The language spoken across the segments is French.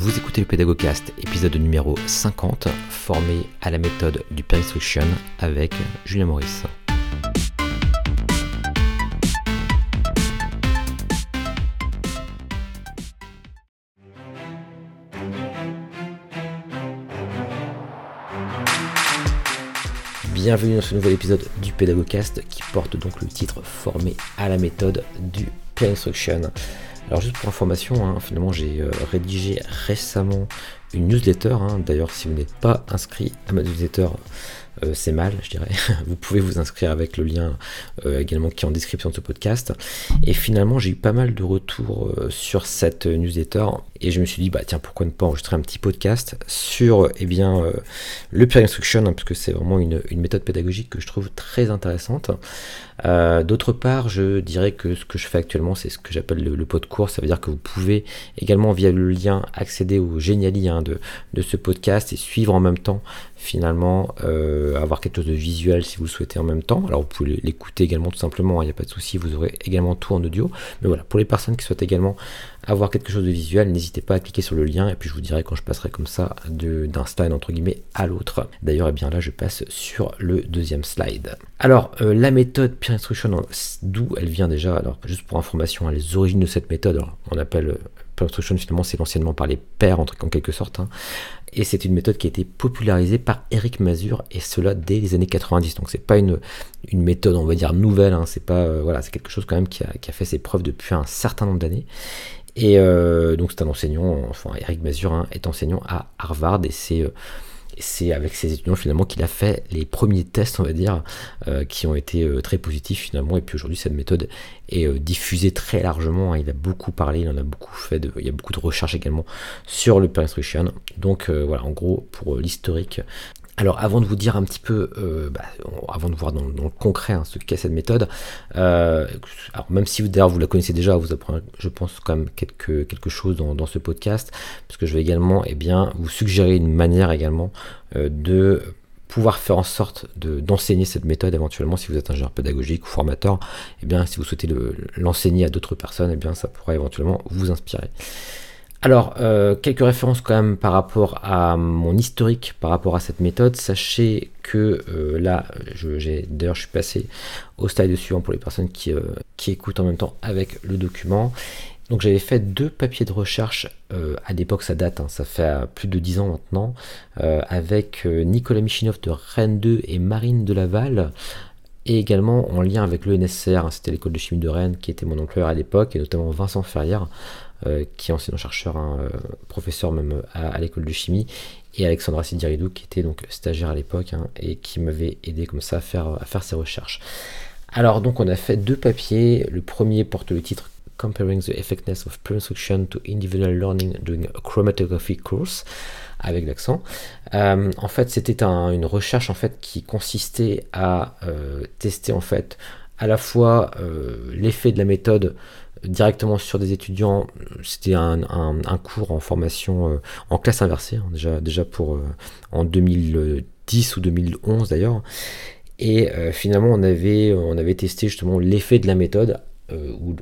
Vous écoutez le Pédagogcast, épisode numéro 50, formé à la méthode du peer instruction avec Julien Maurice. Bienvenue dans ce nouvel épisode du Pédagogcast qui porte donc le titre Formé à la méthode du peer instruction. Alors juste pour information, hein, finalement j'ai euh, rédigé récemment une newsletter. Hein. D'ailleurs si vous n'êtes pas inscrit à ma newsletter, euh, c'est mal, je dirais. vous pouvez vous inscrire avec le lien euh, également qui est en description de ce podcast. Et finalement, j'ai eu pas mal de retours euh, sur cette newsletter et je me suis dit, bah tiens, pourquoi ne pas enregistrer un petit podcast sur eh bien, le peer instruction, hein, parce que c'est vraiment une, méthode pédagogique que je trouve très intéressante. D'autre part, je dirais que ce que je fais actuellement, c'est ce que j'appelle le, de cours. Ça veut dire que vous pouvez également, via le lien, accéder au géniali hein, de ce podcast et suivre en même temps finalement euh, avoir quelque chose de visuel si vous le souhaitez en même temps. Alors vous pouvez l'écouter également tout simplement, il n'y a pas de souci, vous aurez également tout en audio. Mais voilà, pour les personnes qui souhaitent également avoir quelque chose de visuel, n'hésitez pas à cliquer sur le lien et puis je vous dirai quand je passerai comme ça d'un slide entre guillemets à l'autre. D'ailleurs, et eh bien là je passe sur le deuxième slide. Alors euh, la méthode peer instruction, d'où elle vient déjà Alors juste pour information, hein, les origines de cette méthode, on appelle peer instruction finalement c'est l'anciennement par les pairs en, en quelque sorte. Hein. Et c'est une méthode qui a été popularisée par Eric Mazur et cela dès les années 90. Donc c'est pas une, méthode, on va dire nouvelle. Hein. c'est pas euh, voilà, c'est quelque chose quand même qui a, qui a, fait ses preuves depuis un certain nombre d'années. Et euh, donc c'est un enseignant, enfin Eric Mazur hein, est enseignant à Harvard et c'est euh, c'est avec ses étudiants finalement qu'il a fait les premiers tests, on va dire, euh, qui ont été euh, très positifs finalement. Et puis aujourd'hui, cette méthode est euh, diffusée très largement. Hein. Il a beaucoup parlé, il en a beaucoup fait. Il y a beaucoup de recherches également sur le peer instruction. Donc voilà, en gros, pour l'historique alors avant de vous dire un petit peu, euh, bah, avant de voir dans, le concret hein, ce qu'est cette méthode, euh, même si d'ailleurs vous la connaissez déjà, vous apprenez, je pense quand même quelque, chose dans, ce podcast, parce que je vais également eh bien, vous suggérer une manière également euh, de pouvoir faire en sorte d'enseigner cette méthode éventuellement si vous êtes ingénieur pédagogique ou formateur, eh bien si vous souhaitez l'enseigner à d'autres personnes, eh bien ça pourrait éventuellement vous inspirer. Alors, euh, quelques références quand même par rapport à mon historique par rapport à cette méthode. Sachez que euh, là, d'ailleurs, je suis passé au stade suivant pour les personnes qui, euh, qui, écoutent en même temps avec le document. Donc, j'avais fait deux papiers de recherche. à l'époque, ça date, hein, ça fait plus de 10 ans maintenant, avec Nicolas Michinov de Rennes 2 et Marine de Laval et également en lien avec le NSCR, hein, c'était l'école de chimie de Rennes qui était mon employeur à l'époque, et notamment Vincent Ferrière, euh, qui est enseignant-chercheur, hein, euh, professeur même à, l'école de chimie, et Alexandra Sidiridou, qui était donc stagiaire à l'époque, hein, et qui m'avait aidé comme ça à faire ses recherches. Alors donc on a fait deux papiers, le premier porte le titre Comparing the Effectiveness of Instruction to Individual Learning During a Chromatography Course, avec l'accent. Euh, en fait, c'était une recherche en fait qui consistait à tester en fait à la fois l'effet de la méthode directement sur des étudiants. C'était un, cours en formation euh, en classe inversée, hein, déjà, déjà pour euh, en 2010 ou 2011 d'ailleurs. Et euh, finalement, on avait, on avait testé justement l'effet de la méthode euh, ou,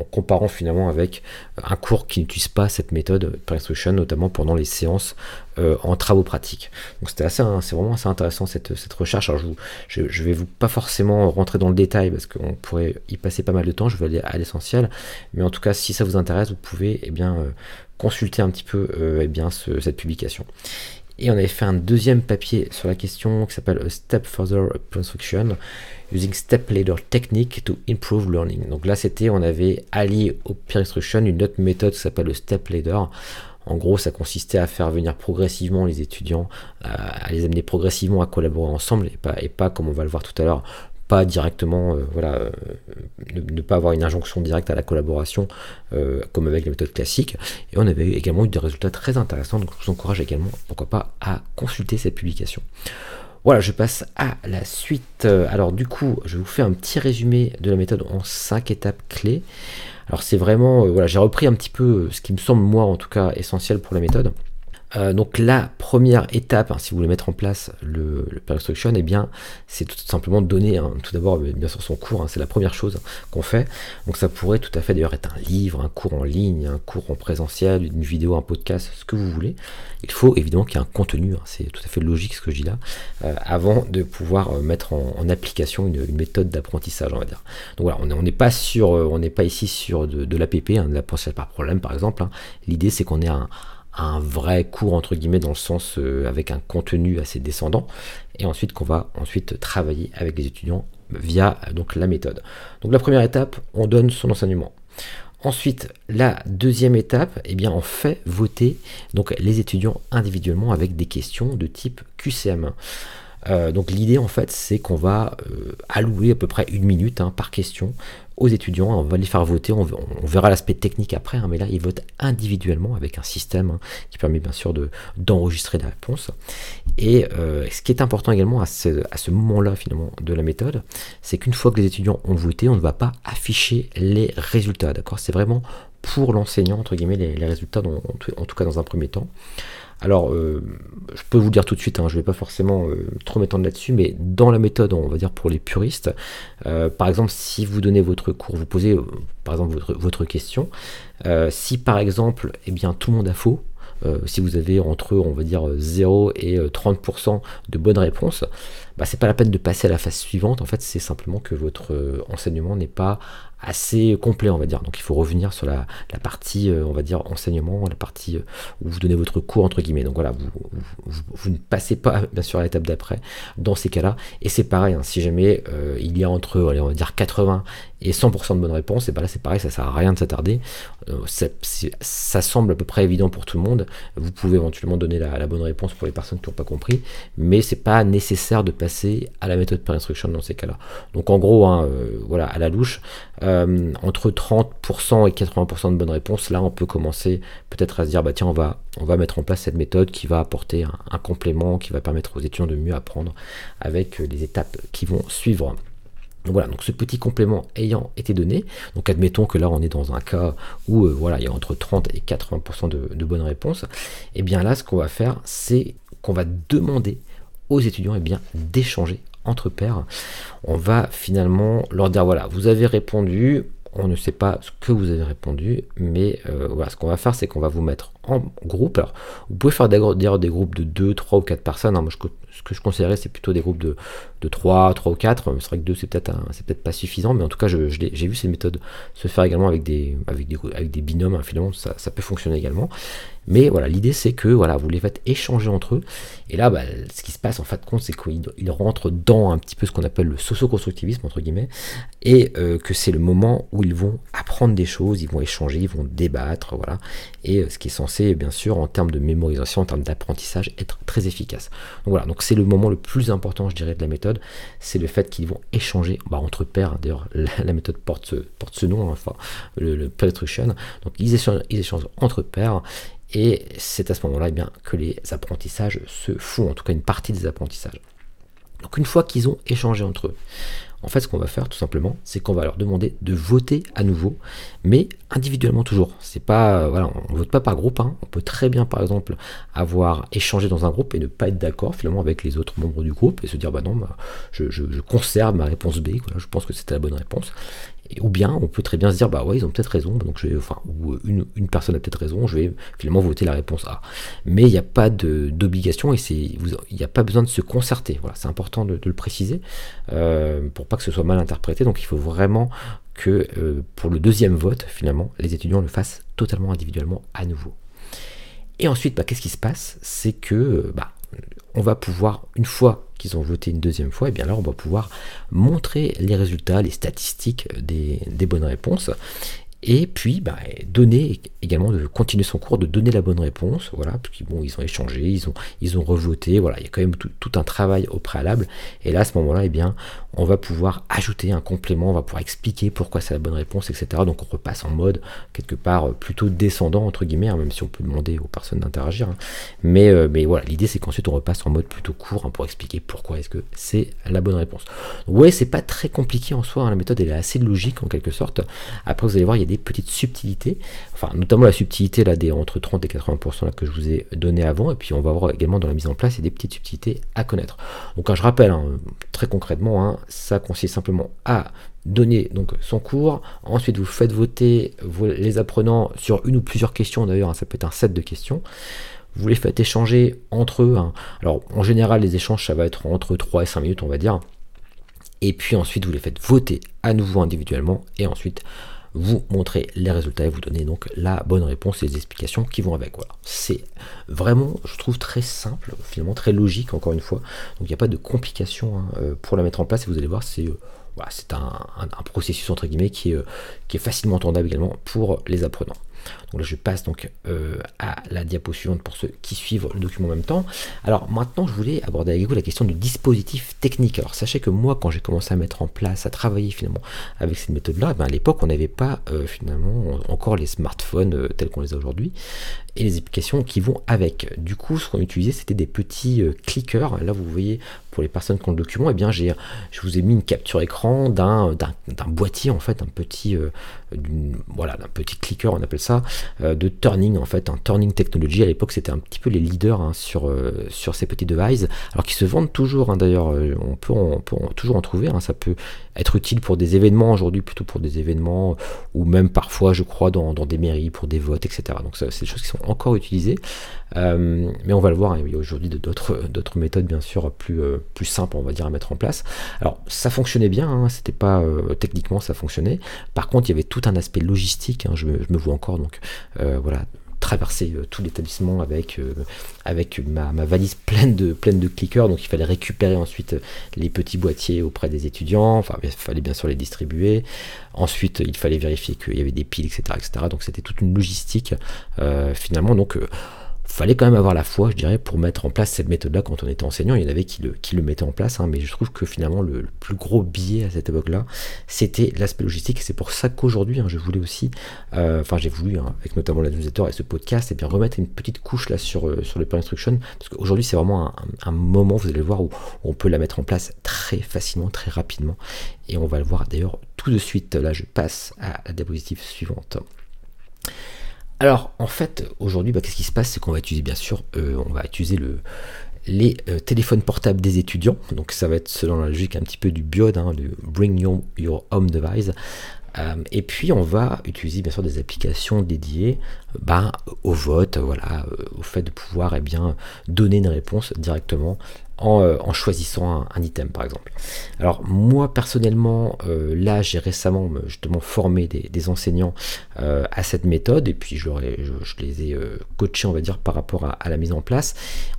en comparant finalement avec un cours qui n'utilise pas cette méthode per instruction, notamment pendant les séances euh, en travaux pratiques. Donc c'était assez, c'est vraiment assez intéressant cette, recherche. Alors je, je, vais vous pas forcément rentrer dans le détail parce qu'on pourrait y passer pas mal de temps. Je vais aller à l'essentiel, mais en tout cas, si ça vous intéresse, vous pouvez eh bien euh, consulter un petit peu eh cette publication. Et on avait fait un deuxième papier sur la question qui s'appelle A Step Further Instruction using step ladder technique to improve learning. Donc là, c'était, on avait allié au peer instruction une autre méthode qui s'appelle le step ladder. En gros, ça consistait à faire venir progressivement les étudiants, à les amener progressivement à collaborer ensemble et pas, et pas comme on va le voir tout à l'heure, pas directement, euh, voilà, euh, ne, pas avoir une injonction directe à la collaboration euh, comme avec la méthode classique. Et on avait également eu des résultats très intéressants, donc je vous encourage également, pourquoi pas, à consulter cette publication. Voilà, je passe à la suite. Alors du coup, je vous fais un petit résumé de la méthode en cinq étapes clés. Alors c'est vraiment, voilà, j'ai repris un petit peu ce qui me semble moi en tout cas essentiel pour la méthode. Euh, donc la première étape, hein, si vous voulez mettre en place le, le instruction, eh bien, c'est tout simplement donner hein, tout d'abord bien sûr son cours. Hein, c'est la première chose qu'on fait. Donc ça pourrait tout à fait d'ailleurs être un livre, un cours en ligne, un cours en présentiel, une vidéo, un podcast, ce que vous voulez. Il faut évidemment qu'il y ait un contenu. c'est tout à fait logique ce que je dis là, euh, avant de pouvoir euh, mettre en, application une, méthode d'apprentissage, on va dire. Donc voilà, on n'est pas sur, on n'est pas ici sur de, de l'APP, de l'apprentissage par problème par exemple. L'idée c'est qu'on ait un un vrai cours entre guillemets dans le sens euh, avec un contenu assez descendant et ensuite qu'on va ensuite travailler avec les étudiants via donc la méthode. Donc la première étape, on donne son enseignement. Ensuite, la deuxième étape, eh bien, on fait voter donc les étudiants individuellement avec des questions de type QCM. Euh, donc l'idée en fait c'est qu'on va euh, allouer à peu près une minute hein, par question aux étudiants, on va les faire voter, on, verra l'aspect technique après, hein, mais là ils votent individuellement avec un système hein, qui permet bien sûr d'enregistrer la réponse. Et euh, ce qui est important également à ce, moment-là finalement de la méthode, c'est qu'une fois que les étudiants ont voté, on ne va pas afficher les résultats, d'accord? C'est vraiment pour l'enseignant, entre guillemets, les, résultats, en tout cas dans un premier temps. Alors, euh, je peux vous dire tout de suite, hein, je ne vais pas forcément euh, trop m'étendre là-dessus, mais dans la méthode, on va dire pour les puristes, euh, par exemple, si vous donnez votre cours, vous posez par exemple votre, question, si par exemple, eh bien, tout le monde a faux, si vous avez entre, on va dire, 0 et 30% de bonnes réponses, bah, c'est pas la peine de passer à la phase suivante. En fait, c'est simplement que votre enseignement n'est pas assez complet, on va dire. Donc il faut revenir sur la, partie, euh, on va dire, enseignement, la partie euh, où vous donnez votre cours, entre guillemets. Donc voilà, vous, ne passez pas, bien sûr, à l'étape d'après dans ces cas-là. Et c'est pareil, hein, si jamais euh, il y a entre, allez, on va dire, 80 et 100% de bonnes réponses, et bien là c'est pareil, ça sert à rien de s'attarder. ça, semble à peu près évident pour tout le monde. Vous pouvez éventuellement donner la, bonne réponse pour les personnes qui n'ont pas compris, mais c'est pas nécessaire de passer à la méthode per instruction dans ces cas-là. Donc en gros, hein, voilà, à la louche, euh, entre 30% et 80% de bonnes réponses, là on peut commencer peut-être à se dire bah tiens on va, on va mettre en place cette méthode qui va apporter un, complément, qui va permettre aux étudiants de mieux apprendre avec euh, les étapes qui vont suivre. Donc voilà, donc ce petit complément ayant été donné, donc admettons que là on est dans un cas où euh, voilà, il y a entre 30 et 80% de, bonnes réponses, et eh bien là ce qu'on va faire c'est qu'on va demander aux étudiants eh d'échanger entre pairs, on va finalement leur dire voilà, vous avez répondu, on ne sait pas ce que vous avez répondu, mais euh, voilà, ce qu'on va faire, c'est qu'on va vous mettre en groupe. Alors, vous pouvez faire des groupes de 2, 3 ou 4 personnes. Hein. Moi, ce que je considérais, c'est plutôt des groupes de, de 3, 3 ou 4. C'est vrai que 2, c'est peut-être peut pas suffisant, mais en tout cas, j'ai vu ces méthodes se faire également avec des, binômes. Hein. Finalement, ça peut fonctionner également. Mais voilà, l'idée c'est que voilà, vous les faites échanger entre eux. Et là, bah, ce qui se passe en fait compte, c'est qu'ils rentrent dans un petit peu ce qu'on appelle le socio-constructivisme, entre guillemets, et euh, que c'est le moment où ils vont apprendre des choses, ils vont échanger, ils vont débattre, voilà. Et euh, ce qui est censé, bien sûr, en termes de mémorisation, en termes d'apprentissage, être très efficace. Donc voilà, donc c'est le moment le plus important, je dirais, de la méthode, c'est le fait qu'ils vont échanger bah, entre pairs. D'ailleurs, la, méthode porte ce, porte ce nom, hein, le, le Donc ils échangent, ils échangent entre pairs et c'est à ce moment-là eh que les apprentissages se font, en tout cas une partie des apprentissages. Donc une fois qu'ils ont échangé entre eux, en fait ce qu'on va faire tout simplement, c'est qu'on va leur demander de voter à nouveau, mais individuellement toujours. C'est pas, euh, voilà, on vote pas par groupe. Hein. On peut très bien par exemple avoir échangé dans un groupe et ne pas être d'accord finalement avec les autres membres du groupe et se dire bah non, bah, je, conserve ma réponse B, je pense que c'était la bonne réponse ou bien on peut très bien se dire bah ouais ils ont peut-être raison donc je vais enfin ou une, personne a peut-être raison je vais finalement voter la réponse A. Mais il n'y a pas d'obligation et il n'y a pas besoin de se concerter. Voilà c'est important de, le préciser euh, pour pas que ce soit mal interprété. Donc il faut vraiment que euh, pour le deuxième vote finalement les étudiants le fassent totalement individuellement à nouveau. Et ensuite bah, qu'est-ce qui se passe? C'est que bah, on va pouvoir, une fois qu'ils ont voté une deuxième fois, et eh bien là on va pouvoir montrer les résultats, les statistiques des, des bonnes réponses et puis bah, donner également de continuer son cours, de donner la bonne réponse, voilà, puis bon, ils ont échangé, ils ont, ils revoté, voilà, il y a quand même tout, un travail au préalable, et là à ce moment-là, eh bien, on va pouvoir ajouter un complément, on va pouvoir expliquer pourquoi c'est la bonne réponse, etc. Donc on repasse en mode quelque part plutôt descendant entre guillemets, hein, même si on peut demander aux personnes d'interagir, hein. mais, euh, mais voilà, l'idée c'est qu'ensuite on repasse en mode plutôt court hein, pour expliquer pourquoi est-ce que c'est la bonne réponse. ouais, c'est pas très compliqué en soi, la méthode elle est assez logique en quelque sorte. Après vous allez voir, il y a des petites subtilités, enfin notamment la subtilité là des entre 30 et 80% là, que je vous ai donné avant, et puis on va voir également dans la mise en place, a des petites subtilités à connaître. Donc je rappelle hein, très concrètement, hein, ça consiste simplement à donner donc son cours, ensuite vous faites voter les apprenants sur une ou plusieurs questions. D'ailleurs, hein, ça peut être un set de questions. Vous les faites échanger entre eux. Alors en général les échanges ça va être entre 3 et 5 minutes on va dire. Et puis ensuite vous les faites voter à nouveau individuellement, et ensuite vous montrez les résultats et vous donnez donc la bonne réponse et les explications qui vont avec. C'est vraiment, je trouve, très simple, finalement très logique, encore une fois. Donc il n'y a pas de complications hein, euh, pour la mettre en place, et vous allez voir, c'est euh, un, processus entre guillemets qui est, euh, qui est facilement entendable également pour les apprenants. Donc là, je passe donc euh, à la diapo suivante pour ceux qui suivent le document en même temps. Alors maintenant, je voulais aborder avec vous la question du dispositif technique. Alors sachez que moi, quand j'ai commencé à mettre en place, à travailler finalement avec cette méthode-là, ben, à l'époque, on n'avait pas euh, finalement encore les smartphones euh, tels qu'on les a aujourd'hui et les applications qui vont avec. Du coup, ce qu'on utilisait, c'était des petits clickers. Là, vous voyez, pour les personnes qui ont le document, eh bien, j'ai, je vous ai mis une capture écran d'un, d'un, boîtier, en fait, un petit, voilà, d'un petit clicker, on appelle ça, euh, de turning en fait, un turning technology. À l'époque, c'était un petit peu les leaders hein, sur, euh, sur ces petits devices, alors qu'ils se vendent toujours. Hein, d'ailleurs, euh, on peut, on peut toujours en trouver. Hein. ça peut être utile pour des événements aujourd'hui, plutôt pour des événements ou même parfois, je crois, dans, dans des mairies pour des votes, etc. Donc, c'est des choses qui sont encore utilisées. mais on va le voir. il y a aujourd'hui d'autres d'autres méthodes, bien sûr, plus plus simples, on va dire, à mettre en place. Alors, ça fonctionnait bien. C'était pas techniquement, ça fonctionnait. Par contre, il y avait tout un aspect logistique. je, je, me vois encore donc euh, voilà, traverser euh, tout l'établissement avec, euh, avec ma, valise pleine de, pleine de clickers. Donc il fallait récupérer ensuite les petits boîtiers auprès des étudiants. Enfin, il fallait bien sûr les distribuer. Ensuite, il fallait vérifier qu'il y avait des piles, etc. etc. Donc c'était toute une logistique finalement. Donc fallait quand même avoir la foi, je dirais, pour mettre en place cette méthode-là quand on était enseignant. Il y en avait qui le, qui le mettaient en place, hein, mais je trouve que finalement le, plus gros biais à cette époque-là, c'était l'aspect logistique. C'est pour ça qu'aujourd'hui, hein, je voulais aussi, euh, enfin j'ai voulu, hein, avec notamment la newsletter et ce podcast, et bien remettre une petite couche là sur, euh, sur le plan instruction, parce qu'aujourd'hui c'est vraiment un, moment, vous allez le voir, où on peut la mettre en place très facilement, très rapidement, et on va le voir d'ailleurs tout de suite. Là, je passe à la diapositive suivante. Alors en fait aujourd'hui bah, qu'est-ce qui se passe? C'est qu'on va utiliser bien sûr euh, on va utiliser le, les euh, téléphones portables des étudiants. Donc ça va être selon la logique un petit peu du biode hein, bring your, your home device. Euh, et puis on va utiliser bien sûr des applications dédiées bah, au vote, voilà, au fait de pouvoir eh bien, donner une réponse directement euh, en, choisissant un, item par exemple. Alors moi personnellement, euh, là j'ai récemment justement formé des, enseignants euh, à cette méthode et puis je, les ai coachés on va dire par rapport à, la mise en place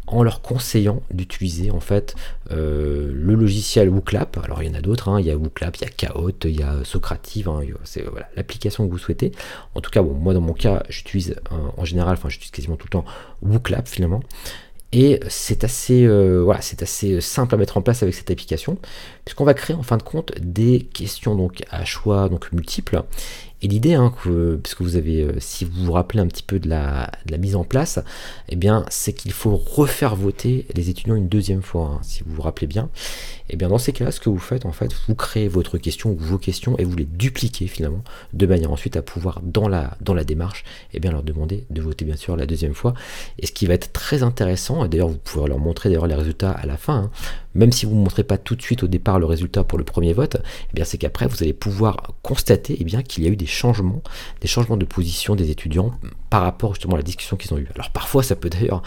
en leur conseillant d'utiliser en fait le logiciel WooClap. Alors il y en a d'autres, hein. il y a WooClap, il y a Chaos, il y a Socrative, hein. c'est l'application que vous souhaitez. En tout cas bon moi dans mon cas j'utilise en général, enfin j'utilise quasiment tout le temps WooClap finalement. Et c'est assez, euh, voilà, c'est assez simple à mettre en place avec cette application, puisqu'on va créer en fin de compte des questions donc à choix donc multiples et l'idée, hein, que, puisque vous avez, euh, si vous vous rappelez un petit peu de la, mise en place, eh bien, c'est qu'il faut refaire voter les étudiants une deuxième fois, hein, si vous vous rappelez bien. Eh bien, dans ces cas-là, ce que vous faites, en fait, vous créez votre question ou vos questions et vous les dupliquez finalement, de manière ensuite à pouvoir, dans la, dans la démarche, eh bien, leur demander de voter bien sûr la deuxième fois. Et ce qui va être très intéressant, et d'ailleurs, vous pouvez leur montrer d'ailleurs les résultats à la fin, hein, même si vous ne montrez pas tout de suite au départ le résultat pour le premier vote, eh c'est qu'après vous allez pouvoir constater eh qu'il y a eu des changements, des changements de position des étudiants par rapport justement à la discussion qu'ils ont eue. Alors parfois ça peut d'ailleurs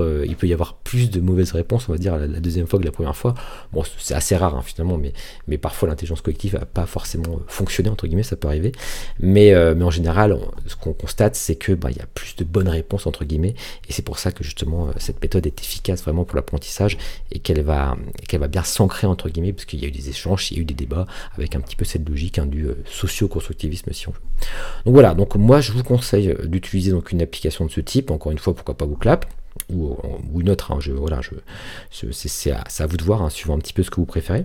euh, il peut y avoir plus de mauvaises réponses, on va dire la, deuxième fois que la première fois. Bon, c'est assez rare hein, finalement, mais, parfois l'intelligence collective n'a pas forcément fonctionné entre guillemets, ça peut arriver. Mais, euh, en général, ce qu'on constate, c'est que bah, il y a plus de bonnes réponses entre guillemets, et c'est pour ça que justement euh, cette méthode est efficace vraiment pour l'apprentissage et qu'elle va, bien s'ancrer entre guillemets, parce qu'il y a eu des échanges, il y a eu des débats avec un petit peu cette logique hein, du socio-constructivisme si on veut. Donc voilà, donc moi je vous conseille d'utiliser une application de ce type, encore une fois pourquoi pas clap ou, une autre, hein, je, voilà, je, c'est à, à, vous de voir, hein, suivant un petit peu ce que vous préférez.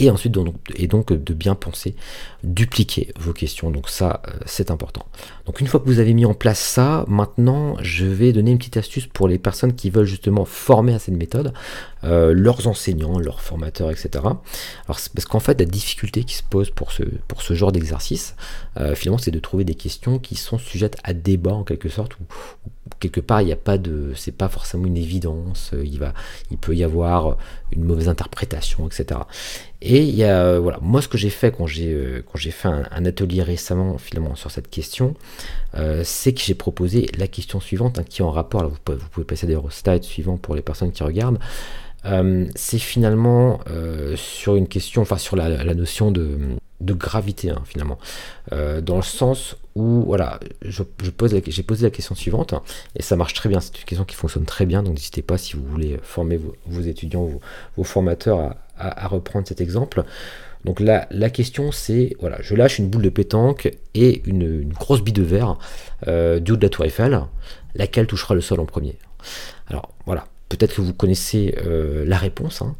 Et ensuite donc, et donc de bien penser dupliquer vos questions. Donc ça, euh, c'est important. Donc une fois que vous avez mis en place ça, maintenant, je vais donner une petite astuce pour les personnes qui veulent justement former à cette méthode, euh, leurs enseignants, leurs formateurs, etc. Alors parce qu'en fait, la difficulté qui se pose pour ce, pour ce genre d'exercice, euh, finalement, c'est de trouver des questions qui sont sujettes à débat en quelque sorte, ou, quelque part il n'y a pas de, c'est pas forcément une évidence, il va, il peut y avoir une mauvaise interprétation, etc. Et il y a, voilà, moi ce que j'ai fait quand j'ai euh, quand j'ai fait un, atelier récemment finalement sur cette question, euh, c'est que j'ai proposé la question suivante hein, qui est en rapport. Là, vous, pouvez, passer d'ailleurs au slide suivant pour les personnes qui regardent. Euh, c'est finalement sur une question, enfin sur la, notion de, de gravité hein, finalement, dans le sens voilà, je, pose j'ai posé la question suivante et ça marche très bien. C'est une question qui fonctionne très bien, donc n'hésitez pas si vous voulez former vos, étudiants, vos, formateurs à, à, reprendre cet exemple. Donc là, la question c'est, voilà, je lâche une boule de pétanque et une, grosse bille de verre euh, du haut de la tour Eiffel, laquelle touchera le sol en premier. Alors voilà, peut-être que vous connaissez euh, la réponse. Hein.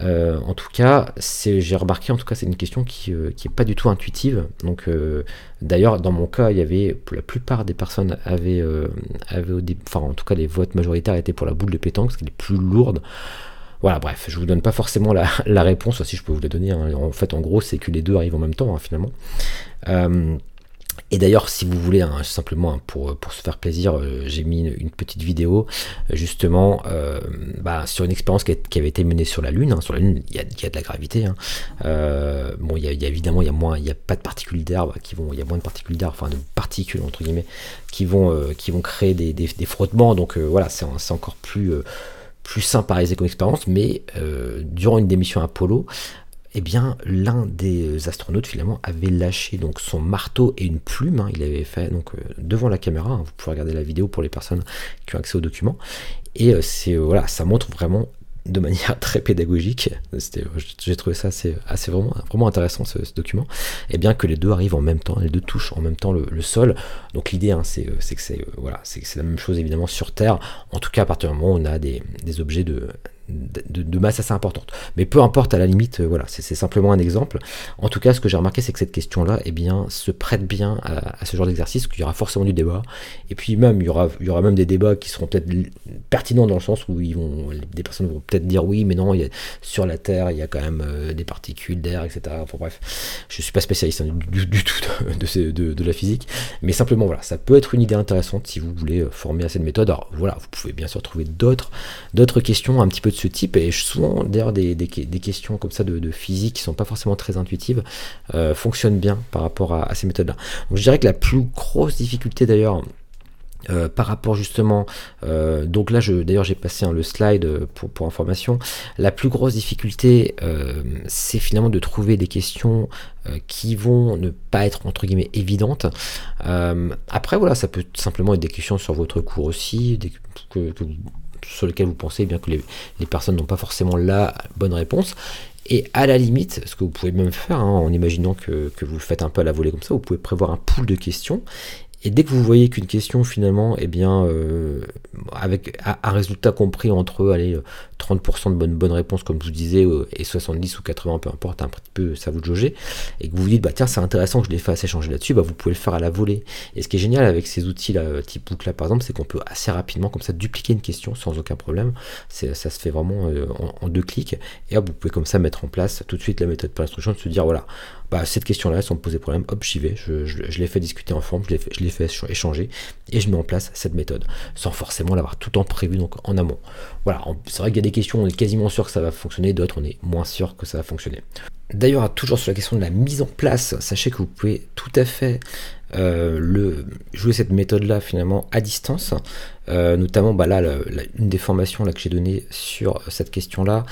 Euh, en tout cas, j'ai remarqué, en tout cas, c'est une question qui n'est pas du tout intuitive. Donc, d'ailleurs, dans mon cas, il y avait, la plupart des personnes avaient, avaient enfin, en tout cas, les votes majoritaires étaient pour la boule de pétanque, ce qui est plus lourde. Voilà, bref, je vous donne pas forcément la, réponse, si je peux vous la donner. Hein. En fait, en gros, c'est que les deux arrivent en même temps, hein, finalement. Euh, et d'ailleurs, si vous voulez, hein, simplement pour, pour se faire plaisir, euh, j'ai mis une, petite vidéo justement euh, bah, sur une expérience qui, avait été menée sur la Lune. sur la Lune, il y a, de la gravité. bon, il y, a, évidemment, il y a moins, a pas de particules d'air qui vont, il y a moins de particules d'air, enfin de particules entre guillemets, qui vont, qui vont créer des, des, frottements. Donc voilà, c'est encore plus plus réaliser comme expérience, mais euh, durant une démission Apollo, eh bien, l'un des astronautes finalement avait lâché donc son marteau et une plume. Hein. il avait fait donc euh, devant la caméra. Hein. vous pouvez regarder la vidéo pour les personnes qui ont accès au document. Et euh, c'est voilà, ça montre vraiment de manière très pédagogique, j'ai trouvé ça assez, vraiment, intéressant ce, document, et eh bien que les deux arrivent en même temps, les deux touchent en même temps le, sol. Donc l'idée, hein, c'est que c'est voilà, c'est la même chose évidemment sur Terre. En tout cas, à partir du moment où on a des objets de, de, masse assez importante. Mais peu importe, à la limite, euh, voilà, c'est simplement un exemple. En tout cas, ce que j'ai remarqué, c'est que cette question-là, eh bien, se prête bien à, ce genre d'exercice, qu'il y aura forcément du débat. Et puis même, il y aura, il y aura même des débats qui seront peut-être pertinents dans le sens où ils vont, des personnes vont peut-être dire oui, mais non, sur la Terre, il y a quand même euh, des particules d'air, etc. Enfin bref, je suis pas spécialiste hein, du, tout de, la physique, mais simplement voilà, ça peut être une idée intéressante si vous voulez euh, former à cette méthode. Alors voilà, vous pouvez bien sûr trouver d'autres, d'autres questions un petit peu ce type, et souvent d'ailleurs des, questions comme ça de, physique qui sont pas forcément très intuitives, euh, fonctionnent bien par rapport à, ces méthodes-là. Je dirais que la plus grosse difficulté d'ailleurs, euh, par rapport justement, euh, donc là d'ailleurs j'ai passé le slide pour, information, la plus grosse difficulté c'est finalement de trouver des questions qui vont ne pas être entre guillemets évidentes. après voilà, ça peut simplement être des questions sur votre cours aussi, sur lequel vous pensez bien que les, personnes n'ont pas forcément la bonne réponse. Et à la limite, ce que vous pouvez même faire, hein, en imaginant que, que, vous faites un peu à la volée comme ça, vous pouvez prévoir un pool de questions et dès que vous voyez qu'une question finalement, eh bien, euh, avec un résultat compris entre allez, 30% de bonnes, bonnes réponses, comme je vous disais, euh, et 70 ou 80, peu importe, un petit peu, ça vous jauger, et que vous vous dites, bah tiens, c'est intéressant que je les fasse échanger là-dessus, bah, vous pouvez le faire à la volée. Et ce qui est génial avec ces outils-là, euh, type Book là par exemple, c'est qu'on peut assez rapidement, comme ça, dupliquer une question sans aucun problème. Ça se fait vraiment en, deux clics, et hop, vous pouvez comme ça mettre en place tout de suite la méthode par instruction, de se dire, voilà, bah, cette question-là, sans me poser problème, hop, j'y vais, je, je, l'ai fait discuter en forme, je l'ai fait, échanger, et je mets en place cette méthode, sans forcément l'avoir tout en prévu, donc en amont. Voilà, c'est vrai qu'il y a des questions, on est quasiment sûr que ça va fonctionner, d'autres on est moins sûr que ça va fonctionner. D'ailleurs, toujours sur la question de la mise en place, sachez que vous pouvez tout à fait euh, jouer cette méthode-là finalement à distance. Euh, notamment, bah là, une des formations que j'ai donné sur cette question-là,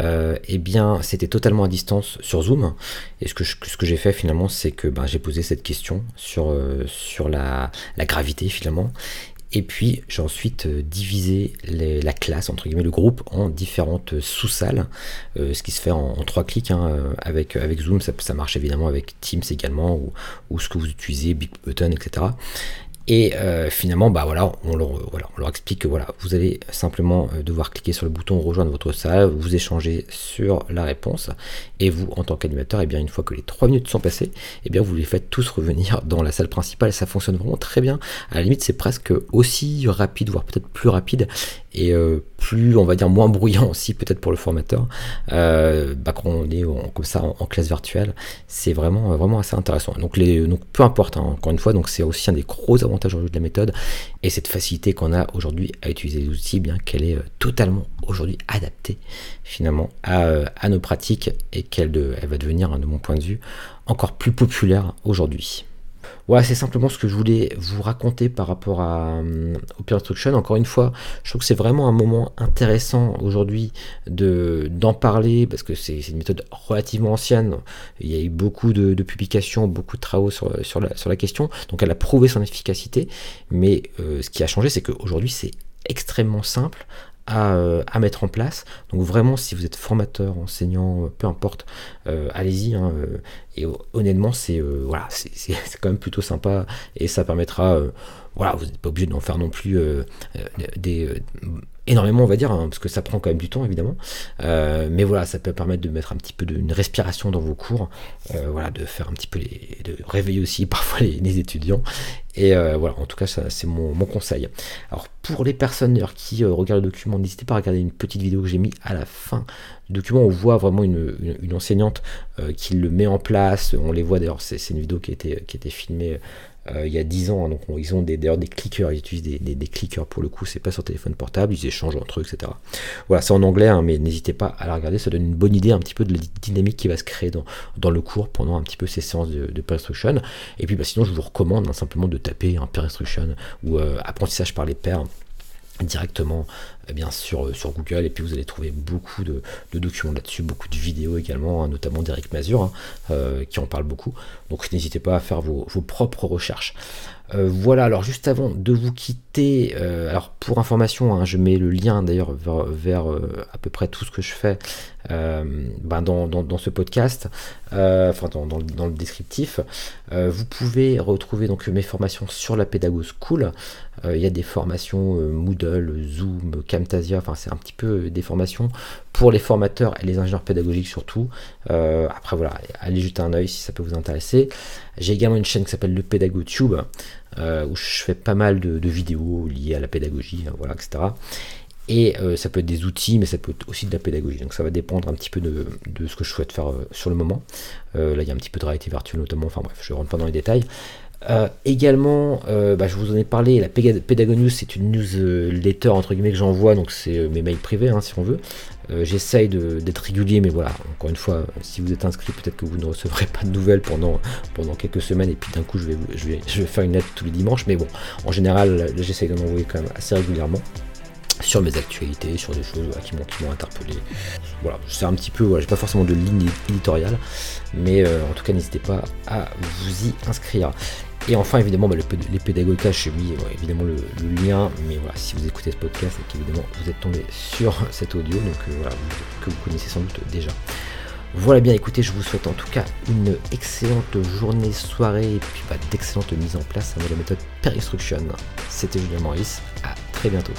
euh, eh c'était totalement à distance sur Zoom. Et ce que, j'ai fait finalement, c'est que bah, j'ai posé cette question sur, la, gravité finalement. Et puis j'ai ensuite euh, divisé la classe, entre guillemets, le groupe en différentes sous-salles, euh, ce qui se fait en, trois clics hein, euh, avec, avec Zoom, ça, marche évidemment avec Teams également, ou, ou, ce que vous utilisez, Big Button, etc. Et euh, finalement, bah voilà, on leur, voilà, on leur explique que voilà, vous allez simplement euh, devoir cliquer sur le bouton rejoindre votre salle, vous échanger sur la réponse, et vous, en tant qu'animateur, et eh bien une fois que les 3 minutes sont passées, et eh bien vous les faites tous revenir dans la salle principale. Ça fonctionne vraiment très bien. À la limite, c'est presque aussi rapide, voire peut-être plus rapide, et euh, plus, on va dire, moins bruyant aussi peut-être pour le formateur. bah, quand on est comme ça en, classe virtuelle, c'est vraiment, vraiment assez intéressant. Donc, les, donc peu importe, hein, encore une fois, donc c'est aussi un des gros avantages aujourd'hui de la méthode et cette facilité qu'on a aujourd'hui à utiliser les outils, bien qu'elle est euh, totalement aujourd'hui adaptée finalement à, euh, nos pratiques et qu'elle elle va devenir, hein, de mon point de vue, encore plus populaire aujourd'hui. Voilà, c'est simplement ce que je voulais vous raconter par rapport à, euh, au instruction. Encore une fois, je trouve que c'est vraiment un moment intéressant aujourd'hui de, d'en parler parce que c'est, une méthode relativement ancienne. Il y a eu beaucoup de, publications, beaucoup de travaux sur, la, question. Donc elle a prouvé son efficacité. Mais euh, ce qui a changé, c'est qu'aujourd'hui, c'est extrêmement simple euh, à, mettre en place. Donc vraiment, si vous êtes formateur, enseignant, euh, peu importe, allez-y. Hein, et honnêtement, c'est voilà, c'est quand même plutôt sympa et ça permettra, voilà, vous n'êtes pas obligé d'en faire non plus des énormément, on va dire, hein, parce que ça prend quand même du temps, évidemment. Euh, mais voilà, ça peut permettre de mettre un petit peu d'une respiration dans vos cours, euh, voilà, de faire un petit peu les, de réveiller aussi parfois les, étudiants. Et euh, voilà, en tout cas, c'est mon, conseil. Alors, pour les personnes qui regardent le document, n'hésitez pas à regarder une petite vidéo que j'ai mis à la fin du document. On voit vraiment une, enseignante qui le met en place. On les voit d'ailleurs, c'est, une vidéo qui a été, filmée euh, il y a 10 ans. Hein, donc ils ont d'ailleurs des, clickers, ils utilisent des, des, pour le coup, c'est pas sur téléphone portable, ils échangent entre eux, etc. Voilà, c'est en anglais, hein, mais n'hésitez pas à la regarder, ça donne une bonne idée un petit peu de la dynamique qui va se créer dans, dans le cours pendant un petit peu ces séances de, de instruction. Et puis bah, sinon, je vous recommande hein, simplement de taper un peer instruction ou euh, apprentissage par les pairs directement eh bien sur, sur Google et puis vous allez trouver beaucoup de, documents là-dessus, beaucoup de vidéos également, hein, notamment d'Eric Mazur hein, euh, qui en parle beaucoup. Donc n'hésitez pas à faire vos, propres recherches. Euh, voilà, alors juste avant de vous quitter, euh, alors pour information, hein, je mets le lien d'ailleurs vers, à peu près tout ce que je fais ben dans, ce podcast, enfin dans, dans, le descriptif. vous pouvez retrouver donc mes formations sur la Pédago School. Il y a des formations Moodle, Zoom, Enfin c'est un petit peu des formations pour les formateurs et les ingénieurs pédagogiques surtout. Euh, après voilà, allez jeter un oeil si ça peut vous intéresser. J'ai également une chaîne qui s'appelle le PédagoTube euh, où je fais pas mal de, vidéos liées à la pédagogie, hein, voilà, etc. Et euh, ça peut être des outils, mais ça peut être aussi de la pédagogie. Donc ça va dépendre un petit peu de, ce que je souhaite faire sur le moment. là, il y a un petit peu de réalité virtuelle notamment. Enfin bref, je ne rentre pas dans les détails. Euh, également, euh, bah, je vous en ai parlé, la Pedagonius c'est une newsletter entre guillemets que j'envoie, donc c'est euh, mes mails privés hein, si on veut. J'essaye d'être régulier, mais voilà, encore une fois, si vous êtes inscrit, peut-être que vous ne recevrez pas de nouvelles pendant, pendant quelques semaines, et puis d'un coup je vais, je, vais, je vais faire une lettre tous les dimanches, mais bon, en général, j'essaye d'en envoyer quand même assez régulièrement sur mes actualités, sur des choses qui m'ont interpellé. Voilà, c'est un petit peu, voilà, j'ai pas forcément de ligne éditoriale, mais en tout cas n'hésitez pas à vous y inscrire. Et enfin, évidemment, bah, les pédagogues j'ai mis évidemment le, lien, mais voilà, si vous écoutez ce podcast et qu'évidemment vous êtes tombé sur cet audio, donc euh, voilà, que vous connaissez sans doute déjà. Voilà bien, écoutez, je vous souhaite en tout cas une excellente journée, soirée et puis bah, d'excellentes mises en place de la méthode Per Instruction. C'était Julien Maurice, à très bientôt.